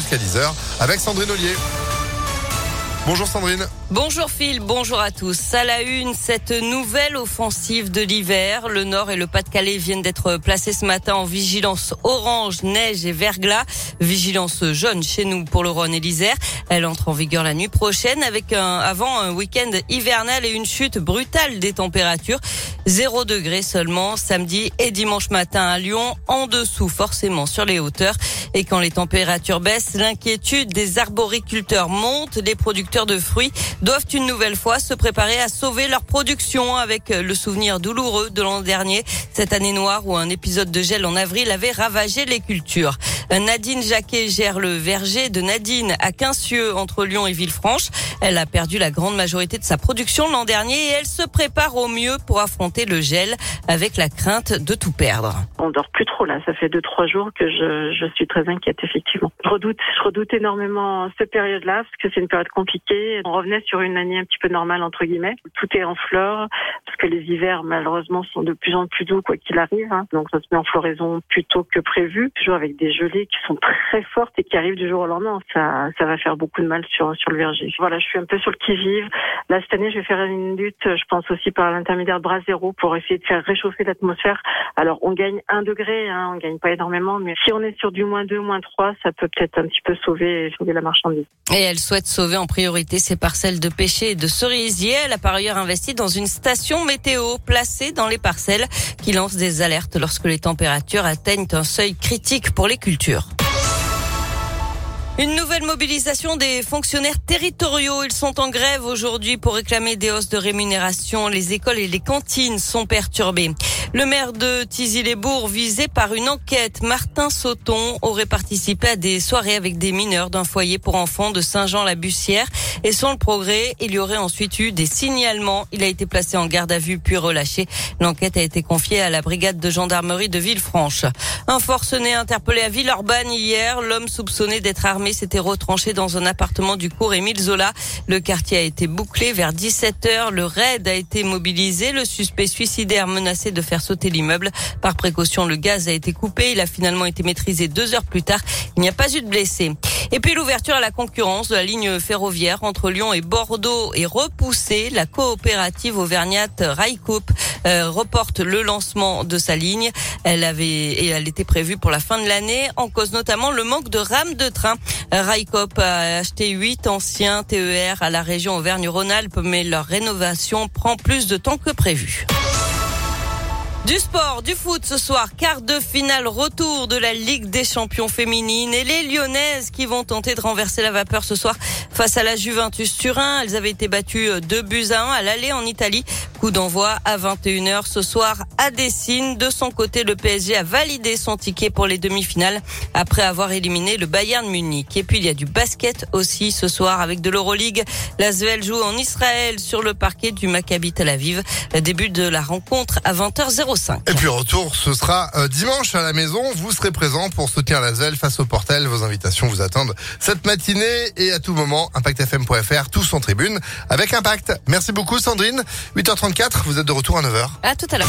jusqu'à 10h avec Sandrine Ollier. Bonjour Sandrine. Bonjour Phil, bonjour à tous. À la une, cette nouvelle offensive de l'hiver. Le Nord et le Pas-de-Calais viennent d'être placés ce matin en vigilance orange, neige et verglas. Vigilance jaune chez nous pour le Rhône et l'Isère. Elle entre en vigueur la nuit prochaine avec un, avant un week-end hivernal et une chute brutale des températures. 0 degré seulement samedi et dimanche matin à Lyon, en dessous forcément sur les hauteurs. Et quand les températures baissent, l'inquiétude des arboriculteurs monte. Les producteurs de fruits doivent une nouvelle fois se préparer à sauver leur production avec le souvenir douloureux de l'an dernier, cette année noire où un épisode de gel en avril avait ravagé les cultures. Nadine Jacquet gère le verger de Nadine à Quincieux entre Lyon et Villefranche. Elle a perdu la grande majorité de sa production l'an dernier et elle se prépare au mieux pour affronter le gel avec la crainte de tout perdre. On dort plus trop là, ça fait deux trois jours que je, je suis très inquiète effectivement. Je redoute, je redoute énormément cette période-là parce que c'est une période compliquée. On revenait sur une année un petit peu normale entre guillemets. Tout est en fleurs parce que les hivers malheureusement sont de plus en plus doux quoi qu'il arrive. Hein. Donc ça se met en floraison plus tôt que prévu, toujours avec des gelées qui sont très fortes et qui arrivent du jour au lendemain. Ça, va faire beaucoup de mal sur sur le verger. Voilà, je suis un peu sur le qui-vive. Là cette année, je vais faire une lutte. Je pense aussi par l'intermédiaire de bras zéro pour essayer de faire réchauffer l'atmosphère. Alors on gagne un degré, hein, on gagne pas énormément, mais si on est sur du moins 2, moins 3, ça peut peut-être un petit peu sauver sauver la marchandise. Et elle souhaite sauver en priorité ses parcelles de pêcher et de cerisier. Elle a par ailleurs investi dans une station météo placée dans les parcelles qui lance des alertes lorsque les températures atteignent un seuil critique pour les cultures. Une nouvelle mobilisation des fonctionnaires territoriaux. Ils sont en grève aujourd'hui pour réclamer des hausses de rémunération. Les écoles et les cantines sont perturbées. Le maire de Tizy-les-Bourgs, visé par une enquête, Martin Sauton, aurait participé à des soirées avec des mineurs d'un foyer pour enfants de Saint-Jean-la-Bussière. Et sans le progrès, il y aurait ensuite eu des signalements. Il a été placé en garde à vue puis relâché. L'enquête a été confiée à la brigade de gendarmerie de Villefranche. Un forcené interpellé à Villeurbanne hier. L'homme soupçonné d'être armé s'était retranché dans un appartement du cours Émile Zola. Le quartier a été bouclé vers 17 heures. Le raid a été mobilisé. Le suspect suicidaire menacé de faire sauter l'immeuble. Par précaution, le gaz a été coupé. Il a finalement été maîtrisé deux heures plus tard. Il n'y a pas eu de blessés. Et puis l'ouverture à la concurrence de la ligne ferroviaire entre Lyon et Bordeaux est repoussée. La coopérative auvergnate Railcoop euh, reporte le lancement de sa ligne. Elle avait et elle était prévue pour la fin de l'année, en cause notamment le manque de rames de train. Railcoop a acheté huit anciens TER à la région Auvergne-Rhône-Alpes, mais leur rénovation prend plus de temps que prévu. Du sport, du foot ce soir, quart de finale retour de la Ligue des champions féminines. Et les Lyonnaises qui vont tenter de renverser la vapeur ce soir face à la Juventus Turin. Elles avaient été battues 2 buts à 1 à l'aller en Italie. Coup d'envoi à 21h ce soir à Dessine. De son côté, le PSG a validé son ticket pour les demi-finales après avoir éliminé le Bayern Munich. Et puis il y a du basket aussi ce soir avec de l'Euroleague. La Svel joue en Israël sur le parquet du Maccabi Tel Aviv. Début de la rencontre à 20h05. Et puis retour, ce sera euh, dimanche à la maison. Vous serez présent pour soutenir la Svel face au Portel. Vos invitations vous attendent cette matinée et à tout moment. ImpactFM.fr, tous en tribune avec Impact. Merci beaucoup Sandrine. 8h30 vous êtes de retour à 9h. À tout à l'heure.